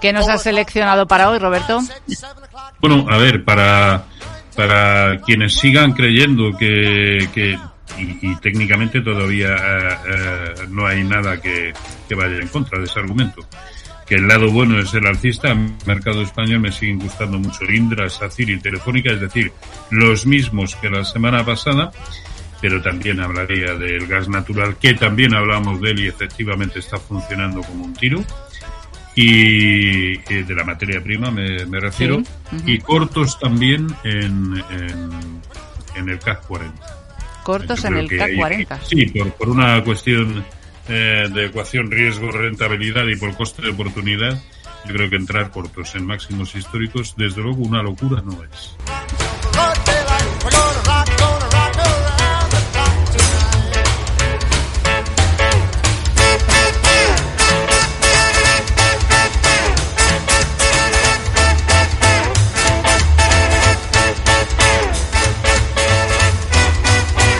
¿Qué nos has seleccionado para hoy, Roberto? Bueno, a ver, para, para quienes sigan creyendo que, que y, técnicamente todavía eh, eh, no hay nada que, que vaya en contra de ese argumento que el lado bueno es el alcista, el mercado español me siguen gustando mucho Indra, SACIR y Telefónica, es decir, los mismos que la semana pasada, pero también hablaría del gas natural, que también hablamos de él y efectivamente está funcionando como un tiro. Y de la materia prima me, refiero, y cortos también en, en, el CAC 40. Cortos en el CAC 40. sí, por, por una cuestión eh, de ecuación riesgo-rentabilidad y por coste de oportunidad, yo creo que entrar cortos en máximos históricos, desde luego una locura no es.